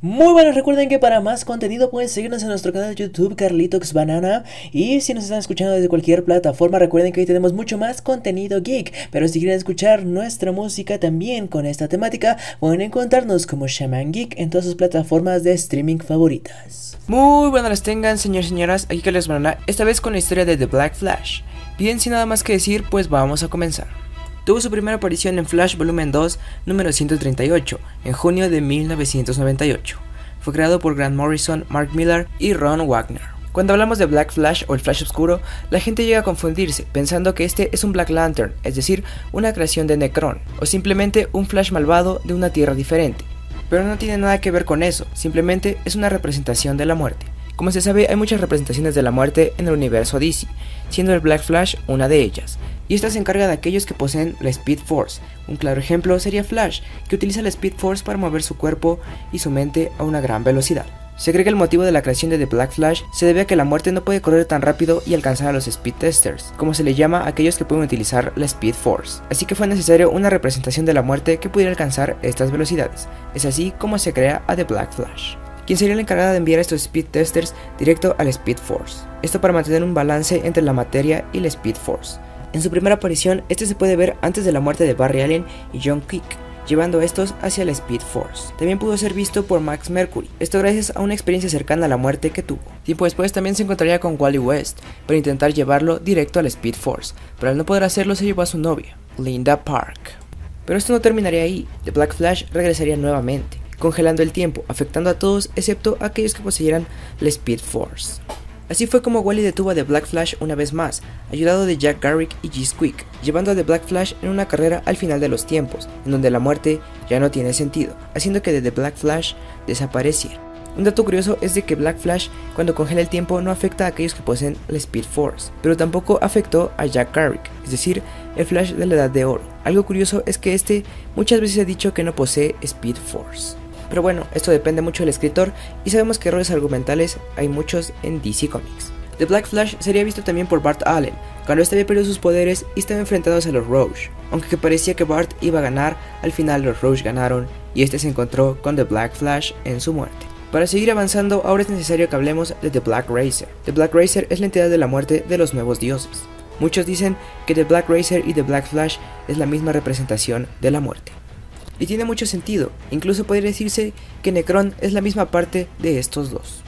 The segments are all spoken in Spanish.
Muy bueno, recuerden que para más contenido pueden seguirnos en nuestro canal de YouTube Carlitox Banana y si nos están escuchando desde cualquier plataforma recuerden que hoy tenemos mucho más contenido geek, pero si quieren escuchar nuestra música también con esta temática pueden encontrarnos como Shaman Geek en todas sus plataformas de streaming favoritas. Muy buenas las tengan señores y señoras, aquí Carlos Banana, esta vez con la historia de The Black Flash. Bien, sin nada más que decir, pues vamos a comenzar. Tuvo su primera aparición en Flash Volumen 2, número 138, en junio de 1998. Fue creado por Grant Morrison, Mark Millar y Ron Wagner. Cuando hablamos de Black Flash o el Flash Oscuro, la gente llega a confundirse pensando que este es un Black Lantern, es decir, una creación de Necron, o simplemente un Flash malvado de una tierra diferente. Pero no tiene nada que ver con eso, simplemente es una representación de la muerte. Como se sabe, hay muchas representaciones de la muerte en el universo DC, siendo el Black Flash una de ellas, y esta se encarga de aquellos que poseen la Speed Force. Un claro ejemplo sería Flash, que utiliza la Speed Force para mover su cuerpo y su mente a una gran velocidad. Se cree que el motivo de la creación de The Black Flash se debe a que la muerte no puede correr tan rápido y alcanzar a los Speed Testers, como se le llama a aquellos que pueden utilizar la Speed Force. Así que fue necesario una representación de la muerte que pudiera alcanzar estas velocidades. Es así como se crea a The Black Flash quien sería la encargada de enviar estos Speed Testers directo al Speed Force. Esto para mantener un balance entre la materia y la Speed Force. En su primera aparición, este se puede ver antes de la muerte de Barry Allen y John Quick, llevando a estos hacia la Speed Force. También pudo ser visto por Max Mercury, esto gracias a una experiencia cercana a la muerte que tuvo. Tiempo después también se encontraría con Wally West, para intentar llevarlo directo a la Speed Force, pero al no poder hacerlo se llevó a su novia, Linda Park. Pero esto no terminaría ahí, The Black Flash regresaría nuevamente, congelando el tiempo, afectando a todos excepto a aquellos que poseyeran la Speed Force. Así fue como Wally detuvo a The Black Flash una vez más, ayudado de Jack Garrick y G-Squeak, llevando a The Black Flash en una carrera al final de los tiempos, en donde la muerte ya no tiene sentido, haciendo que The Black Flash desapareciera. Un dato curioso es de que Black Flash cuando congela el tiempo no afecta a aquellos que poseen la Speed Force, pero tampoco afectó a Jack Garrick, es decir, el Flash de la Edad de Oro. Algo curioso es que este muchas veces ha dicho que no posee Speed Force. Pero bueno, esto depende mucho del escritor y sabemos que errores argumentales hay muchos en DC Comics. The Black Flash sería visto también por Bart Allen, cuando este había perdido sus poderes y estaba enfrentados a los Rogue. Aunque parecía que Bart iba a ganar, al final los Rogue ganaron y este se encontró con The Black Flash en su muerte. Para seguir avanzando, ahora es necesario que hablemos de The Black Racer. The Black Racer es la entidad de la muerte de los nuevos dioses. Muchos dicen que The Black Racer y The Black Flash es la misma representación de la muerte. Y tiene mucho sentido, incluso podría decirse que Necron es la misma parte de estos dos.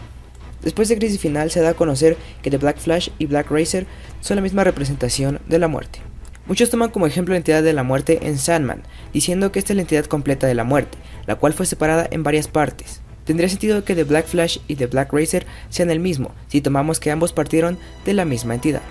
Después de Crisis Final se da a conocer que The Black Flash y Black Racer son la misma representación de la muerte. Muchos toman como ejemplo la entidad de la muerte en Sandman, diciendo que esta es la entidad completa de la muerte, la cual fue separada en varias partes. Tendría sentido que The Black Flash y The Black Racer sean el mismo, si tomamos que ambos partieron de la misma entidad.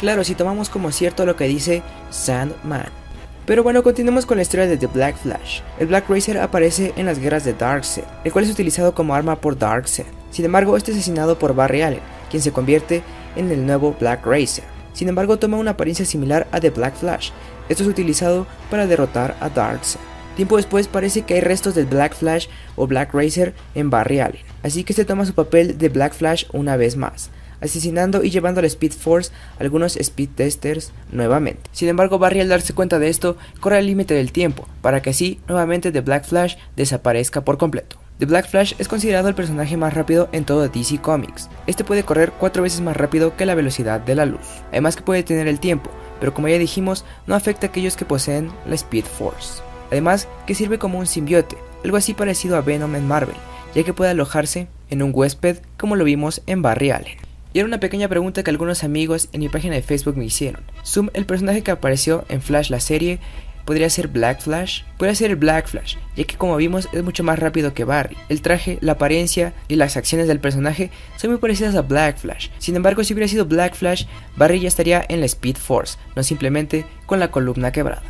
Claro, si tomamos como cierto lo que dice Sandman. Pero bueno, continuemos con la historia de The Black Flash. El Black Racer aparece en las guerras de Darkseid, el cual es utilizado como arma por Darkseid. Sin embargo, este es asesinado por Barry Allen, quien se convierte en el nuevo Black Racer. Sin embargo, toma una apariencia similar a The Black Flash. Esto es utilizado para derrotar a Darkseid. Tiempo después parece que hay restos del Black Flash o Black Racer en Barry Allen, así que este toma su papel de Black Flash una vez más asesinando y llevando al Speed Force algunos Speed Testers nuevamente. Sin embargo, Barry al darse cuenta de esto, corre al límite del tiempo, para que así nuevamente The Black Flash desaparezca por completo. The Black Flash es considerado el personaje más rápido en todo DC Comics. Este puede correr cuatro veces más rápido que la velocidad de la luz. Además que puede tener el tiempo, pero como ya dijimos, no afecta a aquellos que poseen la Speed Force. Además que sirve como un simbiote, algo así parecido a Venom en Marvel, ya que puede alojarse en un huésped como lo vimos en Barry Allen. Y era una pequeña pregunta que algunos amigos en mi página de Facebook me hicieron. Zoom, el personaje que apareció en Flash la serie, ¿podría ser Black Flash? Podría ser el Black Flash, ya que como vimos es mucho más rápido que Barry. El traje, la apariencia y las acciones del personaje son muy parecidas a Black Flash. Sin embargo, si hubiera sido Black Flash, Barry ya estaría en la Speed Force, no simplemente con la columna quebrada.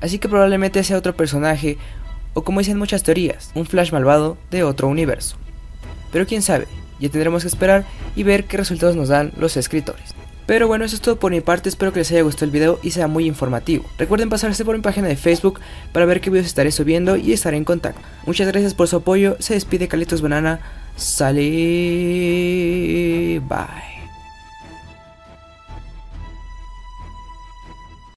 Así que probablemente sea otro personaje, o como dicen muchas teorías, un Flash malvado de otro universo. Pero quién sabe, ya tendremos que esperar y ver qué resultados nos dan los escritores. Pero bueno, eso es todo por mi parte, espero que les haya gustado el video y sea muy informativo. Recuerden pasarse por mi página de Facebook para ver qué videos estaré subiendo y estaré en contacto. Muchas gracias por su apoyo, se despide Calitos Banana, sale, bye.